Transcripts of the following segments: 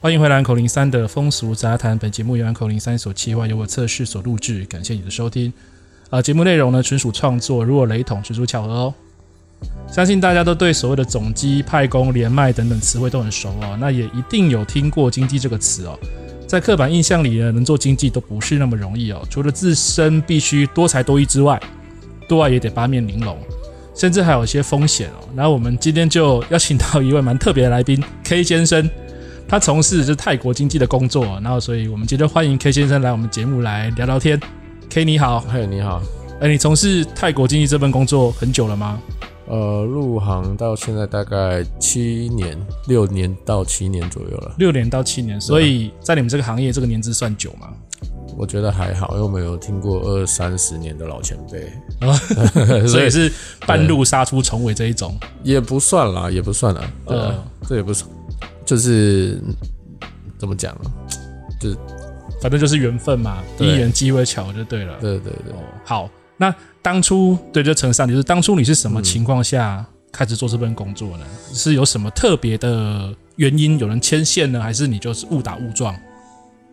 欢迎回来，口零三的风俗杂谈。本节目由口零三所企划，由我测试所录制。感谢你的收听。啊，节目内容呢纯属创作，如果雷同，纯属巧合哦。相信大家都对所谓的总机、派工、连麦等等词汇都很熟哦。那也一定有听过经济这个词哦。在刻板印象里呢，能做经济都不是那么容易哦。除了自身必须多才多艺之外，对外也得八面玲珑，甚至还有一些风险哦。那我们今天就邀请到一位蛮特别的来宾，K 先生。他从事的是泰国经济的工作，然后所以我们今天欢迎 K 先生来我们节目来聊聊天。K 你好，嘿你好，哎你从事泰国经济这份工作很久了吗？呃，入行到现在大概七年，六年到七年左右了。六年到七年，所以在你们这个行业这个年资算久吗？我觉得还好，因为我们有听过二三十年的老前辈，哦、所以是半路杀出重围这一种，也不算啦，也不算啦，呃，这也不算。就是怎么讲，就是反正就是缘分嘛，一缘机会巧就对了。对对对，好，那当初对就陈上，就是当初你是什么情况下开始做这份工作呢？嗯、是有什么特别的原因，有人牵线呢，还是你就是误打误撞？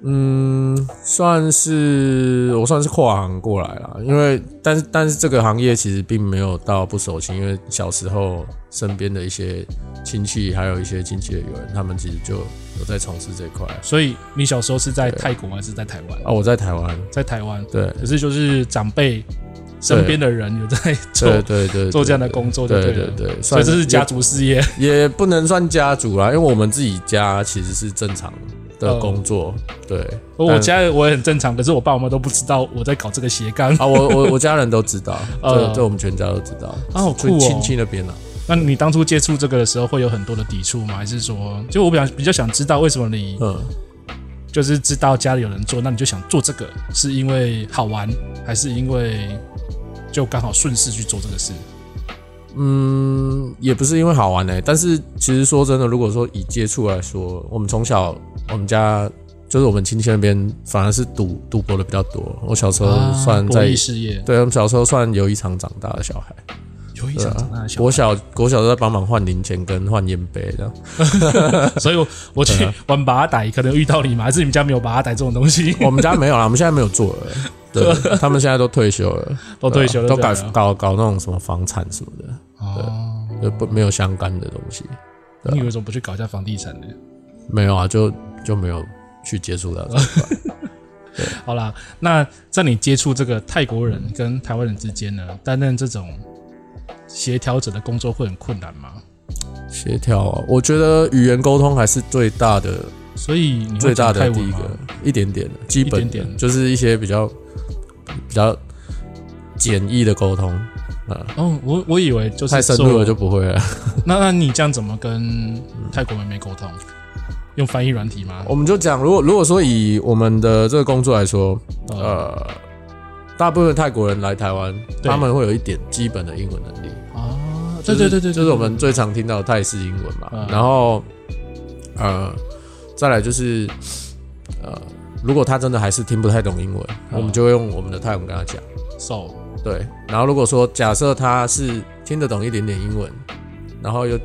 嗯，算是我算是跨行过来了，因为但是但是这个行业其实并没有到不熟悉，因为小时候身边的一些亲戚，还有一些亲戚的友人，他们其实就有在从事这块。所以你小时候是在泰国还是在台湾？啊，我在台湾，在台湾。对，可是就是长辈身边的人有在做，对对对，做这样的工作，对对对，对，所以这是家族事业，也，也不能算家族啦，因为我们自己家其实是正常的。的工作，对，我家我也很正常，可是我爸我妈都不知道我在搞这个斜杠啊。我我 我家人都知道，这这我们全家都知道啊，好酷哦，亲戚那边呢？那你当初接触这个的时候，会有很多的抵触吗？还是说，就我比较比较想知道，为什么你嗯，就是知道家里有人做，那你就想做这个，是因为好玩，还是因为就刚好顺势去做这个事？嗯，也不是因为好玩呢、欸，但是其实说真的，如果说以接触来说，我们从小我们家就是我们亲戚那边反而是赌赌博的比较多。我小时候算在、啊、事业，对，我们小时候算游艺场长大的小孩，有一场长大的小孩。国小国小都在帮忙换零钱跟换烟杯这样，所以我我去玩把仔，可能遇到你嘛？还是你们家没有把仔这种东西？我们家没有啦，我们现在没有做了。对，他们现在都退休了，都退休了，都搞搞搞那种什么房产什么的。哦，就不没有相干的东西。你为什么不去搞一下房地产呢？没有啊，就就没有去接触到这 好啦，那在你接触这个泰国人跟台湾人之间呢，担任这种协调者的工作会很困难吗？协调啊，我觉得语言沟通还是最大的，所以最大的第一个一点点的基本点就是一些比较比较简易的沟通。哦，我我以为就是太深入了就不会了。那那你这样怎么跟泰国妹妹沟通？用翻译软体吗？我们就讲，如果如果说以我们的这个工作来说，呃，大部分泰国人来台湾，他们会有一点基本的英文能力啊。对对对对，就是我们最常听到的泰式英文嘛。然后，呃，再来就是，呃，如果他真的还是听不太懂英文，我们就会用我们的泰文跟他讲。So。对，然后如果说假设他是听得懂一点点英文，然后又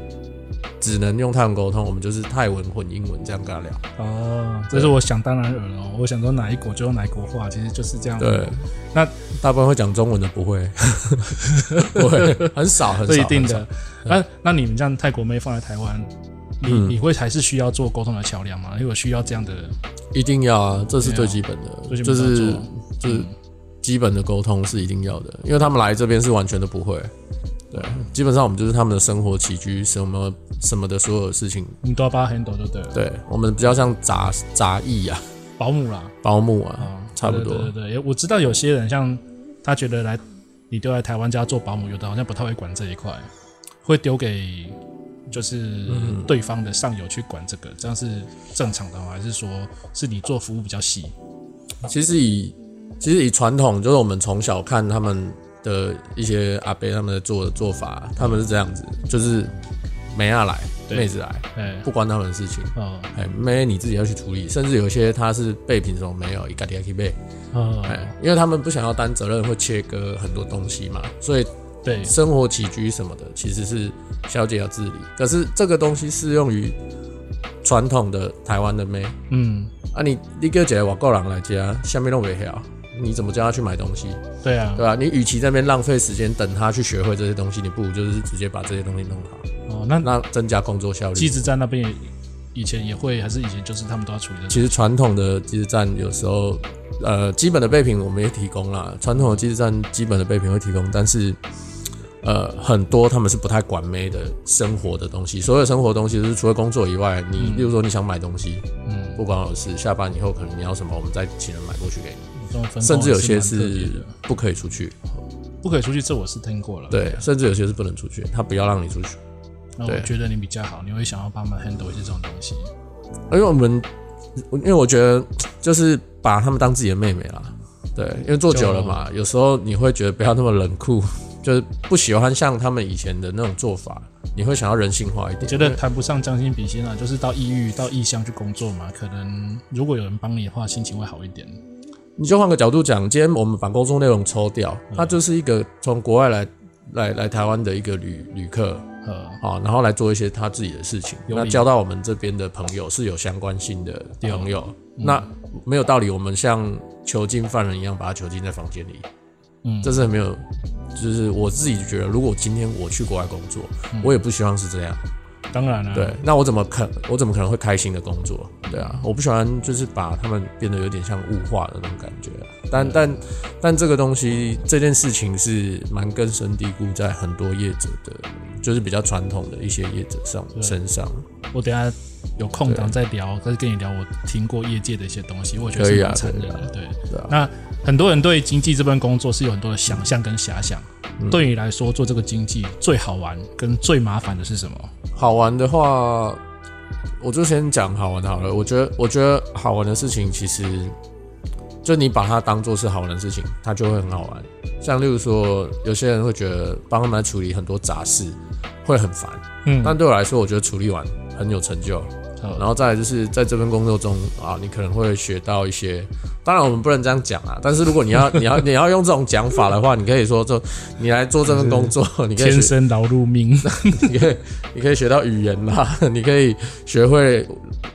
只能用泰文沟通，我们就是泰文混英文这样跟他聊。哦，这是我想当然尔哦，我想说哪一国就用哪一国话，其实就是这样。对，那大部分会讲中文的不会，不会很少很少。不一定的。那那你们这样泰国妹放在台湾，你你会还是需要做沟通的桥梁吗？如果需要这样的，一定要啊，这是最基本的，就是要就是基本的沟通是一定要的，因为他们来这边是完全都不会。对，基本上我们就是他们的生活起居什么什么的所有的事情，你都要帮他 handle 就对了。对，我们比较像杂杂役啊，保姆啦，保姆啊，啊，差不多。对对对，我知道有些人像他觉得来你丢来台湾家做保姆，有的好像不太会管这一块，会丢给就是对方的上游去管这个，这样是正常的吗？还是说是你做服务比较细？其实以其实以传统，就是我们从小看他们。的一些阿伯他们的做的做法，他们是这样子，就是妹啊来，妹子来，不关他们的事情，哎，妹你自己要去处理，甚至有些他是备品什么没有，一家底下去备，哎，因为他们不想要担责任，会切割很多东西嘛，所以对生活起居什么的，其实是小姐要自理。可是这个东西适用于传统的台湾的妹，嗯，啊你你叫一个外国人来家，下面都没晓。你怎么叫他去买东西？对啊，对吧？你与其在那边浪费时间等他去学会这些东西，你不如就是直接把这些东西弄好。哦，那那增加工作效率。机子站那边以前也会，还是以前就是他们都要处理的。其实传统的机子站有时候，呃，基本的备品我们也提供啦。传统的机子站基本的备品会提供，但是呃，很多他们是不太管妹的生活的东西。所有生活的东西就是除了工作以外，你、嗯、例如说你想买东西，嗯，不管我是下班以后可能你要什么，我们再请人买过去给你。甚至有些是不可以出去，不可以出去，这我是听过了。对，甚至有些是不能出去，他不要让你出去。那我觉得你比较好，你会想要帮忙 handle 一些这种东西。因为我们，因为我觉得就是把他们当自己的妹妹啦。对，因为做久了嘛，有时候你会觉得不要那么冷酷，就是不喜欢像他们以前的那种做法，你会想要人性化一点。觉得谈不上将心比心啊，就是到异域、到异乡去工作嘛，可能如果有人帮你的话，心情会好一点。你就换个角度讲，今天我们把工作内容抽掉，他就是一个从国外来来来台湾的一个旅旅客，呃啊，然后来做一些他自己的事情，那交到我们这边的朋友是有相关性的朋友，那没有道理，我们像囚禁犯人一样把他囚禁在房间里，嗯，这是没有，就是我自己觉得，如果今天我去国外工作，我也不希望是这样。当然了，对，那我怎么可我怎么可能会开心的工作？对啊，我不喜欢就是把他们变得有点像物化的那种感觉。但但但这个东西这件事情是蛮根深蒂固在很多业者的，就是比较传统的一些业者上身上。我等下有空档再聊，再跟你聊我听过业界的一些东西，我觉得是蛮残忍的。对，那很多人对经济这份工作是有很多的想象跟遐想。对你来说，做这个经济最好玩跟最麻烦的是什么？好玩的话，我就先讲好玩的好了。我觉得，我觉得好玩的事情，其实就你把它当做是好玩的事情，它就会很好玩。像例如说，有些人会觉得帮他们处理很多杂事会很烦，嗯，但对我来说，我觉得处理完很有成就。然后再来就是在这份工作中啊，你可能会学到一些。当然我们不能这样讲啊，但是如果你要你要你要用这种讲法的话，你可以说就你来做这份工作，你可以天生劳碌命，你可以你可以学到语言啦，你可以学会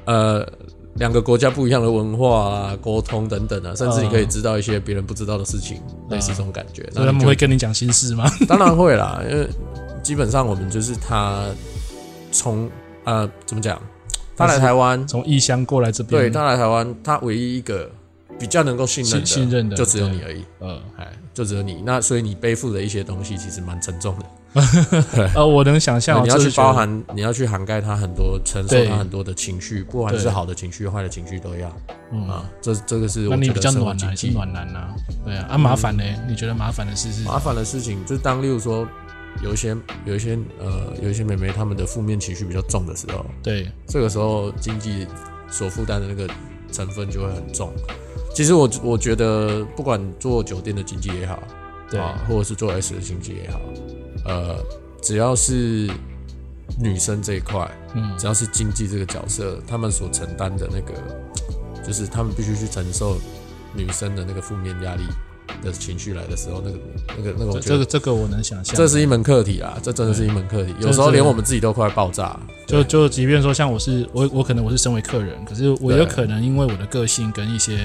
呃两个国家不一样的文化啊，沟通等等啊，甚至你可以知道一些别人不知道的事情，类似这种感觉。那他们会跟你讲心事吗？当然会啦，因为基本上我们就是他从呃怎么讲？他来台湾，从异乡过来这边。对，他来台湾，他唯一一个比较能够信任的，信任的就只有你而已。嗯，哎，就只有你。那所以你背负的一些东西其实蛮沉重的。呃，我能想象，你要去包含，你要去涵盖他很多，承受他很多的情绪，不管是好的情绪、坏的情绪都要。嗯啊，这这个是我觉得。那你比较暖男暖男呢？对啊，啊麻烦呢？你觉得麻烦的事是？麻烦的事情，就当例如说。有一些有一些呃有一些妹妹她们的负面情绪比较重的时候，对，这个时候经济所负担的那个成分就会很重。其实我我觉得不管做酒店的经济也好，对啊，或者是做 S 的经济也好，呃，只要是女生这一块，嗯，只要是经济这个角色，她们所承担的那个，就是她们必须去承受女生的那个负面压力。的情绪来的时候，那个、那个、那个，这个、这个我能想象，这是一门课题啊，这真的是一门课题。有时候连我们自己都快爆炸。就就即便说，像我是我，我可能我是身为客人，可是我有可能因为我的个性跟一些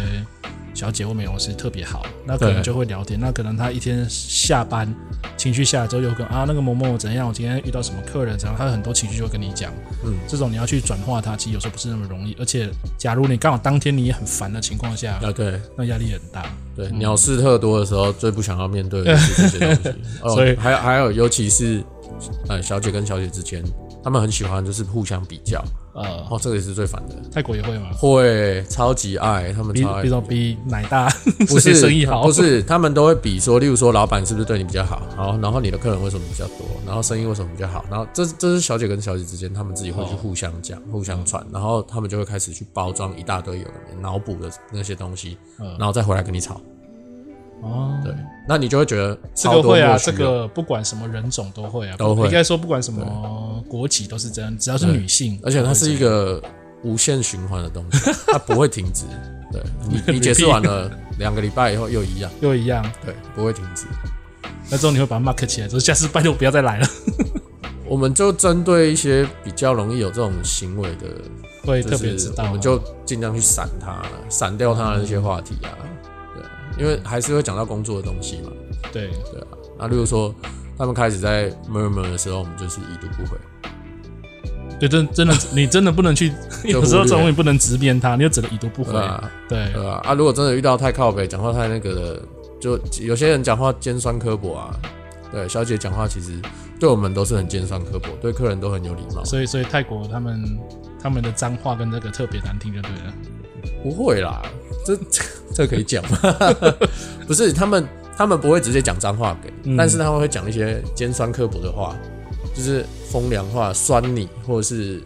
小姐或美容师特别好，那可能就会聊天。那可能他一天下班情绪下来之后，就跟啊那个某某怎样，我今天遇到什么客人怎样，他有很多情绪就会跟你讲。嗯，这种你要去转化它，其实有时候不是那么容易。而且，假如你刚好当天你也很烦的情况下，啊对，那压力很大。对，嗯、鸟事特多的时候，最不想要面对的是这些东西。所以还有还有，尤其是呃小姐跟小姐之间，他们很喜欢就是互相比较。呃，哦，这个也是最烦的。泰国也会吗？会，超级爱，他们超爱。比如比奶大，不是 生意好，不是，他们都会比说，例如说，老板是不是对你比较好？好，然后你的客人为什么比较多？然后生意为什么比较好？然后这这是小姐跟小姐之间，他们自己会去互相讲、哦、互相传，然后他们就会开始去包装一大堆有的脑补的那些东西，然后再回来跟你吵。哦，对，那你就会觉得这个会啊，这个不管什么人种都会啊，都会。应该说不管什么国籍都是这样，只要是女性，而且它是一个无限循环的东西，它不会停止。对，你你解释完了，两个礼拜以后又一样，又一样，对，不会停止。那之后你会把它 mark 起来，说下次拜托不要再来了。我们就针对一些比较容易有这种行为的，会特别知道，我们就尽量去闪它，闪掉它的那些话题啊。因为还是会讲到工作的东西嘛，对对啊。那例如说他们开始在 murmur 的时候，我们就是已读不回。对，真真的，你真的不能去，有时候这种你不能直面他，你就只能已读不回。对对啊。啊，如果真的遇到太靠北，讲话太那个的，就有些人讲话尖酸刻薄啊。对，小姐讲话其实对我们都是很尖酸刻薄，对客人都很有礼貌。所以，所以泰国他们他们的脏话跟这个特别难听，就对了。不会啦。这 这可以讲吗？不是，他们他们不会直接讲脏话给，嗯、但是他们会讲一些尖酸刻薄的话，就是风凉话，酸你，或者是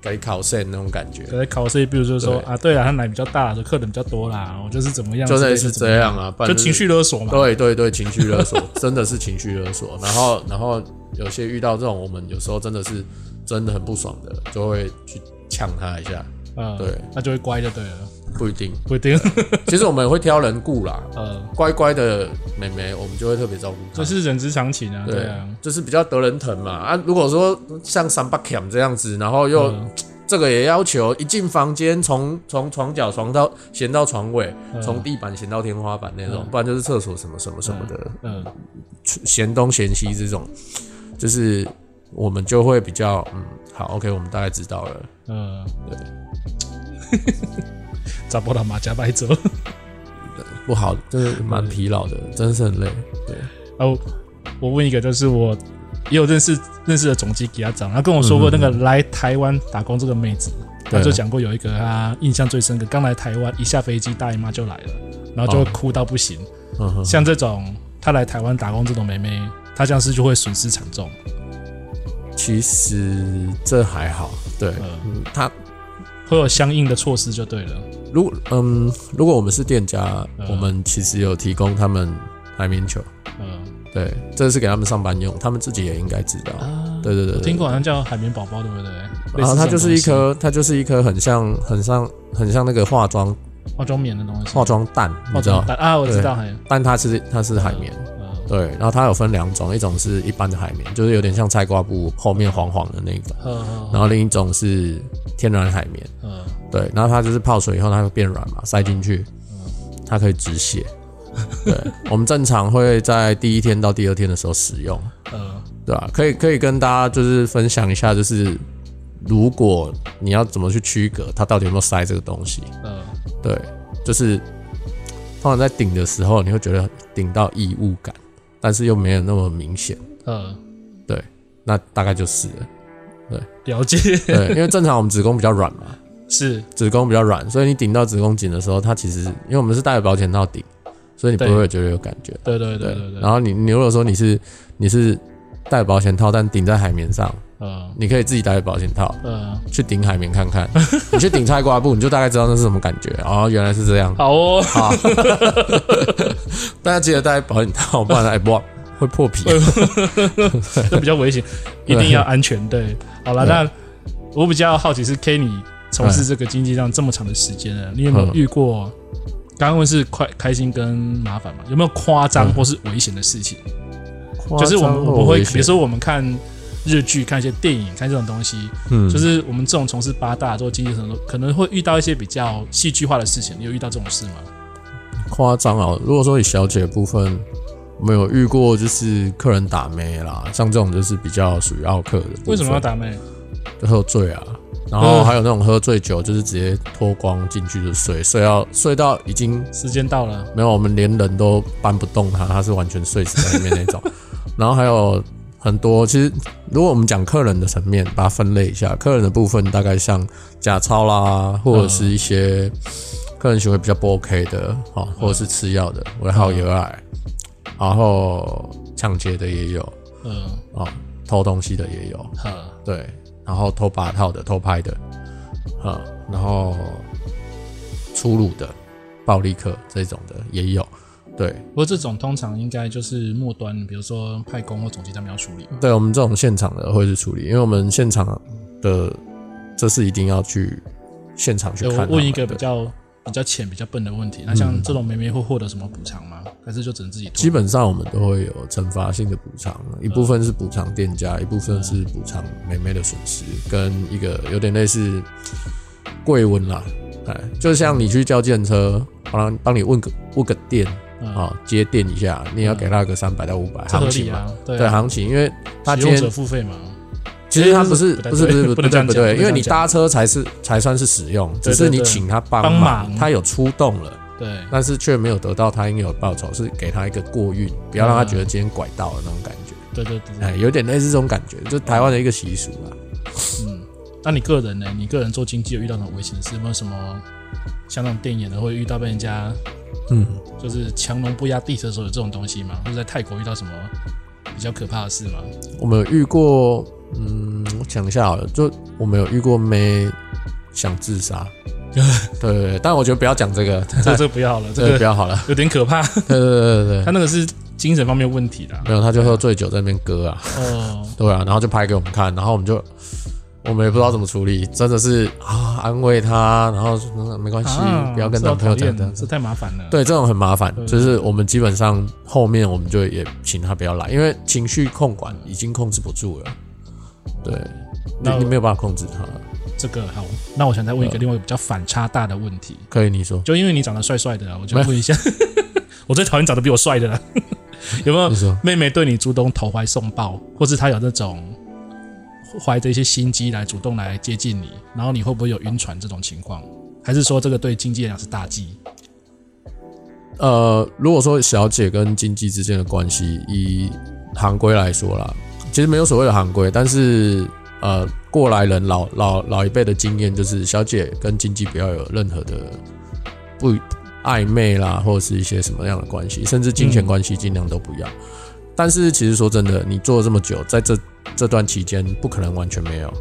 给考试那种感觉。给考试，比如说说啊，对啊，他奶比较大，就客人比较多啦，我就是怎么样，就类似这样啊，就情绪勒索嘛。对对对，情绪勒索，真的是情绪勒索。然后然后有些遇到这种，我们有时候真的是真的很不爽的，就会去呛他一下。嗯，对，那就会乖就对了。不一定，不一定。其实我们会挑人顾啦。嗯，乖乖的妹妹，我们就会特别照顾她。这是人之常情啊。对啊，就是比较得人疼嘛。啊，如果说像三八 cam 这样子，然后又 这个也要求一进房间，从从床脚床到掀到床尾，从地板掀到天花板那种，不然就是厕所什么什么什么的。嗯，嫌东嫌西这种，就是我们就会比较嗯，好，OK，我们大概知道了。嗯，对。找不到马甲白走，不好，就是蛮疲劳的，真是很累。对，哦，我问一个，就是我也有认识认识的总机给他讲，他跟我说过那个来台湾打工这个妹子，他就讲过有一个他印象最深刻，刚来台湾一下飞机大姨妈就来了，然后就会哭到不行。像这种他来台湾打工这种妹妹，他这样是就会损失惨重。其实这还好，对，嗯，他。会有相应的措施就对了。如嗯，如果我们是店家，嗯、我们其实有提供他们海绵球。嗯，对，这是给他们上班用，他们自己也应该知道。啊、对对对，听过好像叫海绵宝宝，对不对？然后它就是一颗，它就是一颗很像、很像、很像那个化妆化妆棉的东西，化妆蛋，你知道啊？我知道，但它是它是海绵。嗯对，然后它有分两种，一种是一般的海绵，就是有点像菜瓜布后面黄黄的那种，然后另一种是天然海绵，嗯，对，然后它就是泡水以后它会变软嘛，塞进去，它可以止血。对，我们正常会在第一天到第二天的时候使用，嗯，对吧？可以可以跟大家就是分享一下，就是如果你要怎么去区隔它到底有没有塞这个东西，嗯，对，就是通常在顶的时候，你会觉得顶到异物感。但是又没有那么明显，嗯，对，那大概就是了，对，了解，对，因为正常我们子宫比较软嘛，是。子宫比较软，所以你顶到子宫颈的时候，它其实因为我们是戴着保险套顶，所以你不会觉得有感觉，对。对对对对。然后你你如果说你是你是戴保险套，但顶在海绵上，嗯，你可以自己戴着保险套，嗯，去顶海绵看看，你去顶菜瓜布，你就大概知道那是什么感觉。哦，原来是这样，好哦，好。大家记得戴保险套，不然哎不会破皮，这比较危险，一定要安全。对，好了，那我比较好奇是 Kenny 从事这个经纪这样这么长的时间了，你有没有遇过？刚刚问是快开心跟麻烦嘛？有没有夸张或是危险的事情？就是我们我们会，比如说我们看日剧、看一些电影、看这种东西，嗯，就是我们这种从事八大做经纪人的，可能会遇到一些比较戏剧化的事情。你有遇到这种事吗？夸张啊！如果说以小姐的部分，没有遇过就是客人打妹啦，像这种就是比较属于奥客的。为什么要打妹？就喝醉啊，然后还有那种喝醉酒，就是直接脱光进去就睡，睡到睡到已经时间到了，没有，我们连人都搬不动他，他是完全睡死在里面那种。然后还有很多，其实如果我们讲客人的层面，把它分类一下，客人的部分大概像假钞啦，或者是一些。客人行为比较不 OK 的，哦，或者是吃药的，尾号有碍，然后抢劫的也有，嗯，哦，偷东西的也有，嗯，对，然后偷把套的、偷拍的，嗯，然后粗鲁的、暴力客这种的也有，对。不过这种通常应该就是末端，比如说派工或总机他们要处理。对，我们这种现场的会去处理，因为我们现场的这是一定要去现场去看。我问一个比较。比较浅、比较笨的问题，那像这种妹妹会获得什么补偿吗？还是就只能自己？基本上我们都会有惩罚性的补偿，一部分是补偿店家，一部分是补偿妹妹的损失，跟一个有点类似贵温啦，哎，就像你去叫计程车，帮帮你问个问个电啊，接电一下，你要给他个三百到五百行情嘛？对，行情，因为他今天使用者付费嘛。其实他不是不是不是不对不对，因为你搭车才是才算是使用，只是你请他帮忙，他有出动了，对，但是却没有得到他应有的报酬，是给他一个过运，不要让他觉得今天拐到了那种感觉。对对对，哎，有点类似这种感觉，就台湾的一个习俗啦。嗯，那你个人呢？你个人做经济有遇到什么危险的事？有没有什么像那种电影的会遇到被人家，嗯，就是强龙不压地的时候有这种东西吗？或者在泰国遇到什么比较可怕的事吗？我们有遇过。嗯，我讲一下好了，就我没有遇过妹想自杀，对对对，但我觉得不要讲这个，这这不要了，这个不要好了，有点可怕。对对对对，他那个是精神方面问题的，没有，他就喝醉酒在那边割啊，哦，对啊，然后就拍给我们看，然后我们就我们也不知道怎么处理，真的是啊，安慰他，然后说没关系，不要跟男朋友讲的，这太麻烦了。对，这种很麻烦，就是我们基本上后面我们就也请他不要来，因为情绪控管已经控制不住了。对，那你没有办法控制他。这个好，那我想再问一个另外一个比较反差大的问题。可以，你说。就因为你长得帅帅的啊，我就问一下，我最讨厌长得比我帅的了。有没有妹妹对你主动投怀送抱，或是她有那种怀着一些心机来主动来接近你，然后你会不会有晕船这种情况？还是说这个对经纪来讲是大忌？呃，如果说小姐跟经纪之间的关系，以行规来说啦。其实没有所谓的行规，但是呃，过来人老老老一辈的经验就是，小姐跟经纪不要有任何的不暧昧啦，或者是一些什么样的关系，甚至金钱关系尽量都不要。嗯、但是其实说真的，你做了这么久，在这这段期间，不可能完全没有，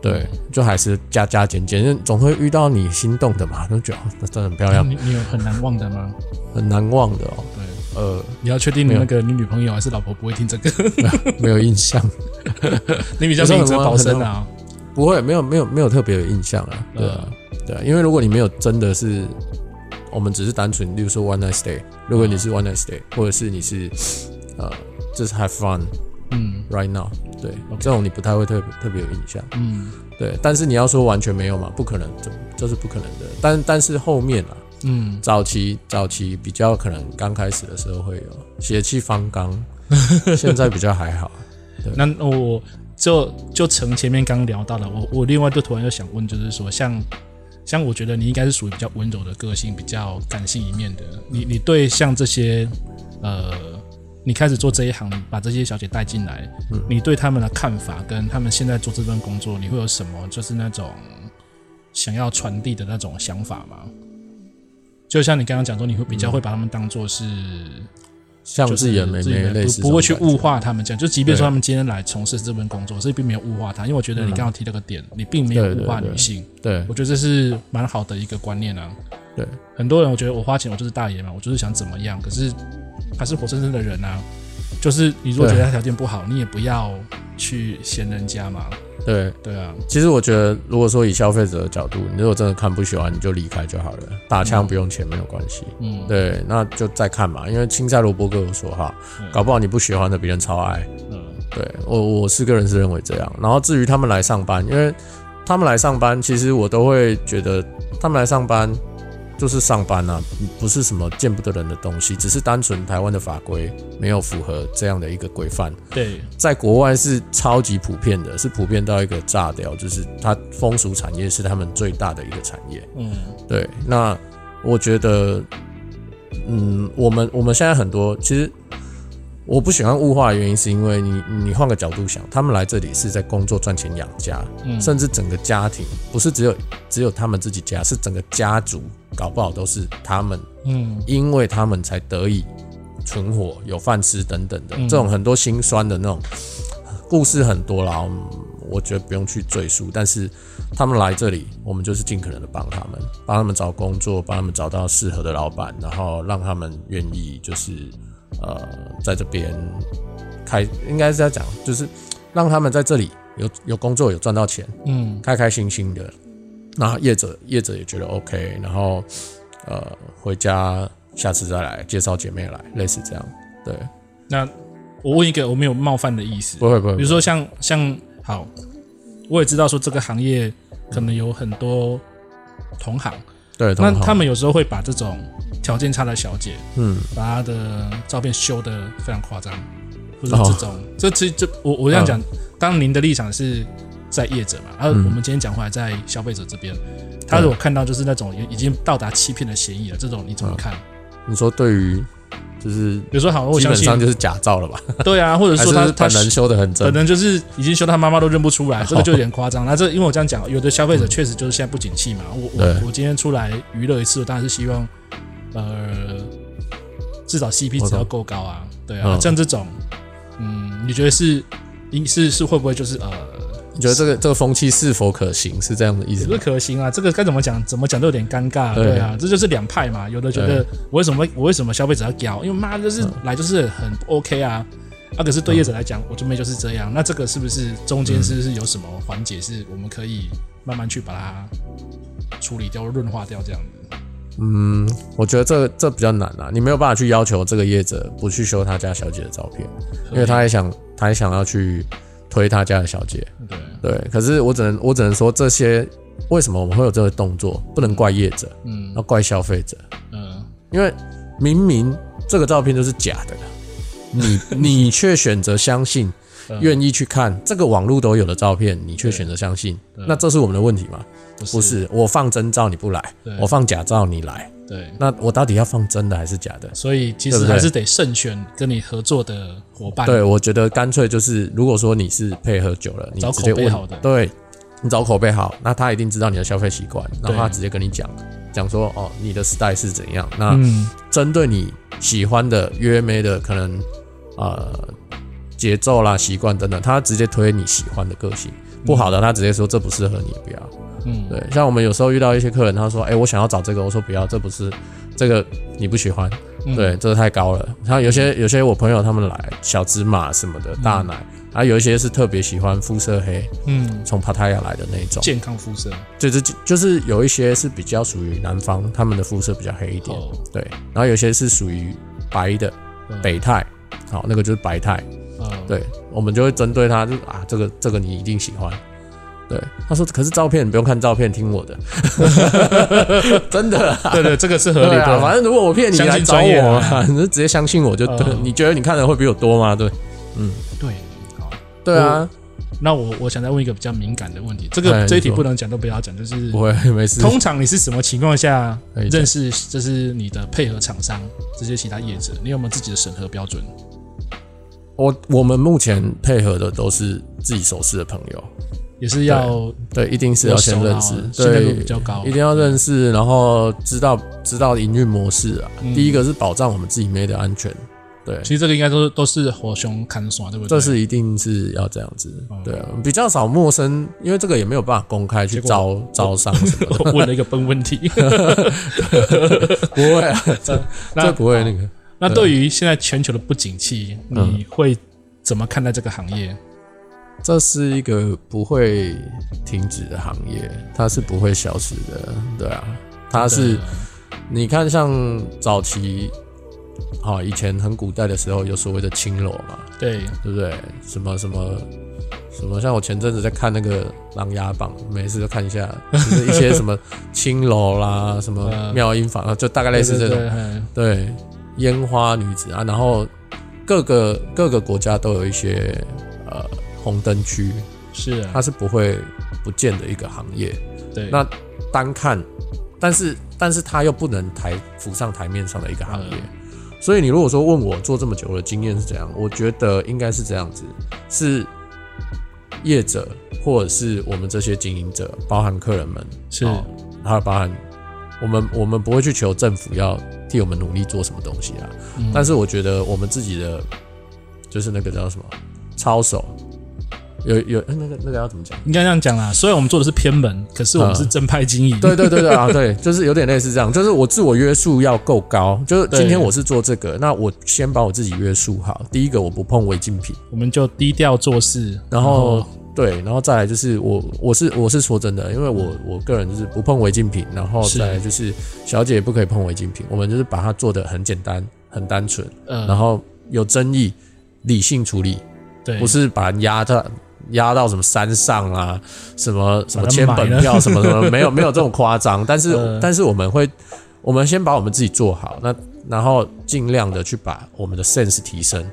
对，就还是加加减减，总会遇到你心动的嘛，那觉得那真的很漂亮。你你有很难忘的吗？很难忘的哦。对。呃，你要确定你那个你女朋友还是老婆不会听这个？没有印象，你比较明哲保身啊？不会，没有没有没有特别有印象啊。对啊，对啊，因为如果你没有真的是，我们只是单纯，例如说 one night stay，如果你是 one night stay，或者是你是呃，就是 have fun，嗯，right now，对，这种你不太会特别特别有印象，嗯，对。但是你要说完全没有嘛？不可能，这这是不可能的。但但是后面啊。嗯，早期早期比较可能刚开始的时候会有血气方刚，现在比较还好。对，那我就就从前面刚聊到的，我我另外就突然又想问，就是说像像我觉得你应该是属于比较温柔的个性，比较感性一面的。你你对像这些呃，你开始做这一行，把这些小姐带进来，嗯，你对他们的看法跟他们现在做这份工作，你会有什么就是那种想要传递的那种想法吗？就像你刚刚讲说，你会比较会把他们当做是像自己的妹妹类似，不会去物化他们这样。就即便说他们今天来从事这份工作，所以并没有物化他，因为我觉得你刚刚提了个点，你并没有物化女性。对，我觉得这是蛮好的一个观念啊。对，很多人我觉得我花钱我就是大爷嘛，我就是想怎么样，可是他是活生生的人啊。就是你如果觉得他条件不好，你也不要去嫌人家嘛。对对啊，其实我觉得，如果说以消费者的角度，你如果真的看不喜欢，你就离开就好了，打枪不用钱，没有关系。嗯，对，那就再看嘛，因为青菜萝卜各有所好，搞不好你不喜欢的别人超爱。嗯，对我我是个人是认为这样。然后至于他们来上班，因为他们来上班，其实我都会觉得他们来上班，就是上班啊，不是什么见不得人的东西，只是单纯台湾的法规没有符合这样的一个规范。对，在国外是超级普遍的，是普遍到一个炸掉，就是它风俗产业是他们最大的一个产业。嗯，对。那我觉得，嗯，我们我们现在很多其实。我不喜欢物化的原因，是因为你你换个角度想，他们来这里是在工作赚钱养家，嗯，甚至整个家庭不是只有只有他们自己家，是整个家族，搞不好都是他们，嗯，因为他们才得以存活、有饭吃等等的，这种很多心酸的那种故事很多啦，我觉得不用去赘述。但是他们来这里，我们就是尽可能的帮他们，帮他们找工作，帮他们找到适合的老板，然后让他们愿意就是。呃，在这边开应该是在讲，就是让他们在这里有有工作，有赚到钱，嗯，开开心心的。那业者业者也觉得 OK，然后呃回家下次再来介绍姐妹来，类似这样。对，那我问一个，我没有冒犯的意思，不会不会。比如说像像好，我也知道说这个行业可能有很多同行。对，那他们有时候会把这种条件差的小姐，嗯，把她的照片修的非常夸张，或者这种，哦、这其实这我我这样讲，嗯、当您的立场是在业者嘛，而我们今天讲回来在消费者这边，嗯、他如果看到就是那种已经到达欺骗的嫌疑了，这种你怎么看？你说对于？就是，比如说，好，我相信基本上就是假造了吧？对啊，或者说他本人修的很真，可能就是已经修他妈妈都认不出来，这个就有点夸张。那这因为我这样讲，有的消费者确实就是现在不景气嘛。我我我今天出来娱乐一次，我当然是希望，呃，至少 CP 值要够高啊。对啊，像这种，嗯，你觉得是，是是会不会就是呃？你觉得这个这个风气是否可行？是这样的意思？不是可行啊，这个该怎么讲？怎么讲都有点尴尬。对啊，这就是两派嘛。有的觉得我为什么我为什么消费者要屌？因为妈就是来就是很 OK 啊。啊，可是对业者来讲，我这边就是这样。那这个是不是中间是不是有什么环节是我们可以慢慢去把它处理掉、润化掉这样子？嗯，我觉得这这比较难啊。你没有办法去要求这个业者不去修他家小姐的照片，因为他也想他也想要去。推他家的小姐，对。对，可是我只能我只能说，这些为什么我们会有这个动作，不能怪业者，嗯，要怪消费者，嗯，因为明明这个照片就是假的，你你却选择相信，愿意去看这个网络都有的照片，你却选择相信，那这是我们的问题吗？不是，我放真照你不来，我放假照你来。对，那我到底要放真的还是假的？所以其实还是得慎选跟你合作的伙伴。对，我觉得干脆就是，如果说你是配合久了，你找口碑好的，对，你找口碑好，那他一定知道你的消费习惯，然后他直接跟你讲，讲说哦，你的 style 是怎样。那针对你喜欢的约妹的可能呃节奏啦、习惯等等，他直接推你喜欢的个性。不好的，他直接说这不适合你，不要。嗯，对，像我们有时候遇到一些客人，他说：“哎，我想要找这个。”我说：“不要，这不是这个，你不喜欢。对，这个太高了。然后有些有些我朋友他们来小芝麻什么的大奶，啊，有一些是特别喜欢肤色黑，嗯，从帕塔亚来的那种。健康肤色，就是就是有一些是比较属于南方，他们的肤色比较黑一点，对，然后有些是属于白的北泰，好，那个就是白泰，对，我们就会针对他，就啊，这个这个你一定喜欢。对，他说：“可是照片你不用看照片，听我的，真的。对对，这个是合理的。反正如果我骗你来找我，你就直接相信我就对。你觉得你看的会比我多吗？对，嗯，对，好，对啊。那我我想再问一个比较敏感的问题，这个这一题不能讲都不要讲，就是不会 没事。通常你是什么情况下认识就是你的配合厂商这些其他业者？你有没有自己的审核标准？我我们目前配合的都是自己熟识的朋友。”也是要对，对，一定是要先认识，对，比较高，一定要认识，然后知道知道营运模式啊。嗯、第一个是保障我们自己妹的安全，对。其实这个应该都都是火熊砍耍，对不对？这是一定是要这样子，对啊。比较少陌生，因为这个也没有办法公开去招招商什么的。问了一个笨问题，不会啊，这那这不会那个。那对。于现在全球的不景气，你会怎么看待这个行业？这是一个不会停止的行业，它是不会消失的，对啊，它是，你看像早期，好以前很古代的时候，有所谓的青楼嘛，对，对不对？什么什么什么像我前阵子在看那个《琅琊榜》，每次都看一下，就是一些什么青楼啦，什么 妙音坊啊，就大概类似这种。对，烟花女子啊，然后各个各个国家都有一些呃红灯区，是啊，它是不会不见的一个行业。对，那单看，但是但是它又不能台浮上台面上的一个行业。所以你如果说问我做这么久的经验是怎样，我觉得应该是这样子，是。业者或者是我们这些经营者，包含客人们，是，还有包含我们，我们不会去求政府要替我们努力做什么东西啊。嗯、但是我觉得我们自己的，就是那个叫什么操守，有有那个那个要怎么讲？应该这样讲啦。虽然我们做的是偏门，可是我们是正派经营、嗯。对对对对啊，对，就是有点类似这样。就是我自我约束要够高。就是今天我是做这个，那我先把我自己约束好。第一个，我不碰违禁品，我们就低调做事，然后。对，然后再来就是我，我是我是说真的，因为我我个人就是不碰违禁品，然后再来就是小姐也不可以碰违禁品，我们就是把它做的很简单、很单纯，嗯，然后有争议理性处理，对，不是把人压到压到什么山上啊，什么什么签本票 什么什么，没有没有这种夸张，但是、嗯、但是我们会，我们先把我们自己做好，那然后尽量的去把我们的 sense 提升。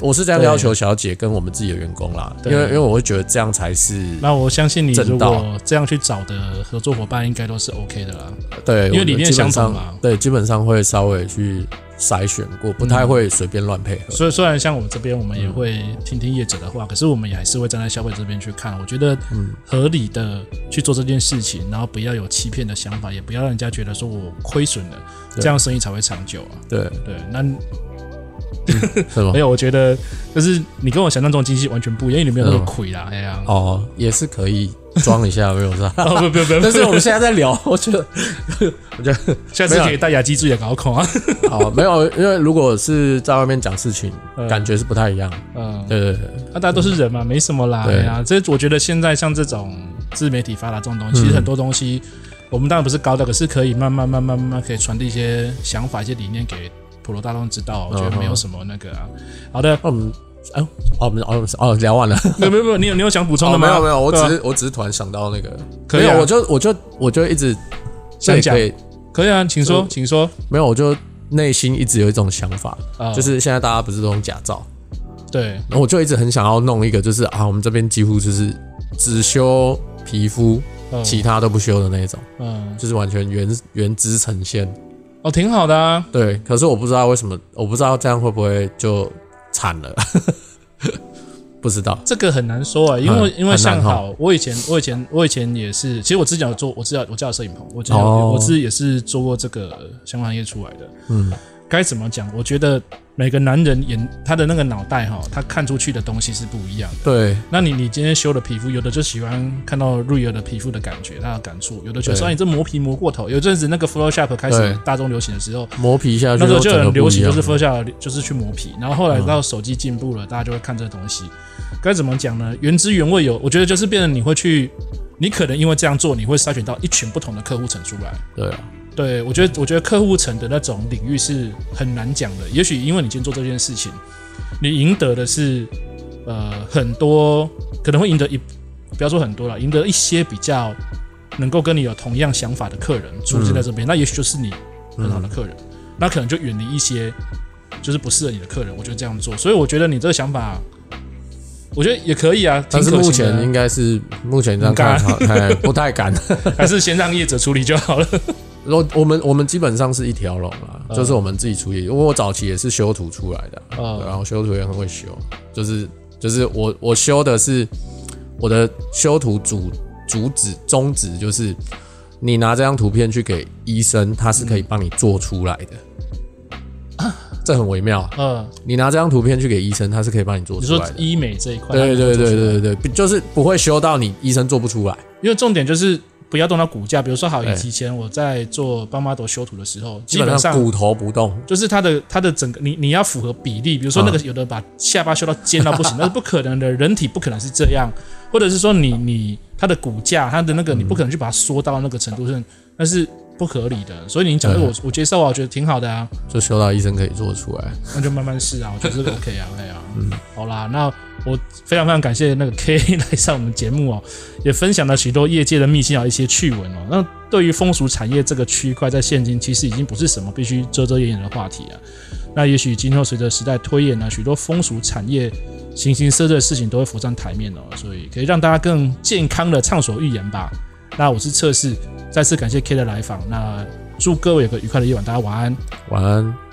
我是这样要求小姐跟我们自己的员工啦，因为因为我会觉得这样才是。那我相信你如果这样去找的合作伙伴，应该都是 OK 的啦。对，因为理念相同嘛。对，基本上会稍微去筛选过，不太会随便乱配合。所以虽然像我们这边，我们也会听听业者的话，可是我们也还是会站在消费者这边去看。我觉得，合理的去做这件事情，然后不要有欺骗的想法，也不要让人家觉得说我亏损了，这样生意才会长久啊。对对，那。没有，我觉得就是你跟我想象中的经济完全不一样，因为你没有那么亏啦。哎呀，哦，也是可以装一下，没有是吧？哦，不不不，但是我们现在在聊，我觉得，我觉得下次可以戴牙机注意搞孔啊。好，没有，因为如果是在外面讲事情，感觉是不太一样。嗯，对对对，那大家都是人嘛，没什么啦。对啊，这我觉得现在像这种自媒体发达这种东西，其实很多东西我们当然不是高的，可是可以慢慢慢慢慢慢可以传递一些想法、一些理念给。普罗大众知道，我觉得没有什么那个啊。好的，嗯，哎，哦，我们哦哦聊完了，没有没有没有，你有你有想补充的吗？没有没有，我只是我只是突然想到那个，可以，我就我就我就一直想讲，可以。啊，请说请说。没有，我就内心一直有一种想法，就是现在大家不是都用假照，对，然后我就一直很想要弄一个，就是啊，我们这边几乎就是只修皮肤，其他都不修的那种，嗯，就是完全原原汁呈现。哦，挺好的啊。对，可是我不知道为什么，我不知道这样会不会就惨了，不知道。这个很难说啊，因为因为像好，我以前我以前我以前也是，其实我之前有做，我知道我叫摄影棚，我之前我自己也是做过这个相关行业出来的，嗯。该怎么讲？我觉得每个男人眼他的那个脑袋哈，他看出去的东西是不一样的。对。那你你今天修的皮肤，有的就喜欢看到 real 的皮肤的感觉，他的感触；有的觉得说你这磨皮磨过头。有阵子那个 Photoshop 开始大众流行的时候，磨皮一下，那时候就很流行，就是 Photoshop 就是去磨皮。然后后来到手机进步了，大家就会看这个东西。该怎么讲呢？原汁原味有，我觉得就是变得你会去，你可能因为这样做，你会筛选到一群不同的客户层出来。对。对，我觉得，我觉得客户层的那种领域是很难讲的。也许因为你今天做这件事情，你赢得的是，呃，很多可能会赢得一，不要说很多了，赢得一些比较能够跟你有同样想法的客人出现在这边，嗯、那也许就是你很好的客人，嗯、那可能就远离一些就是不适合你的客人。我觉得这样做，所以我觉得你这个想法，我觉得也可以啊。但是目前应该是目前这样看，不太敢，还是先让业者处理就好了。我我们我们基本上是一条龙啊，就是我们自己处理。因为我早期也是修图出来的，然后修图也很会修，就是就是我我修的是我的修图主主旨宗旨就是，你拿这张图片去给医生，他是可以帮你做出来的，这很微妙。嗯，你拿这张图片去给医生，他是可以帮你做出来的。医美这一块，对对对对对对，就是不会修到你医生做不出来，因为重点就是。不要动到骨架，比如说，好，以前我在做帮 model 修图的时候，基本上骨头不动，就是它的它的整个，你你要符合比例，比如说那个有的把下巴修到尖到不行，那是不可能的，人体不可能是这样，或者是说你你它的骨架，它的那个你不可能去把它缩到那个程度上，那是不合理的。所以你讲的我我接受啊，我觉得挺好的啊，就修到医生可以做出来，那就慢慢试啊，我觉得这个 OK 啊，OK 啊，嗯，好啦，那。我非常非常感谢那个 K 来上我们节目哦，也分享了许多业界的秘辛啊，一些趣闻哦。那对于风俗产业这个区块，在现今其实已经不是什么必须遮遮掩掩的话题啊。那也许今后随着时代推演呢，许多风俗产业形形色色的事情都会浮上台面哦，所以可以让大家更健康的畅所欲言吧。那我是测试，再次感谢 K 的来访，那祝各位有个愉快的夜晚，大家晚安，晚安。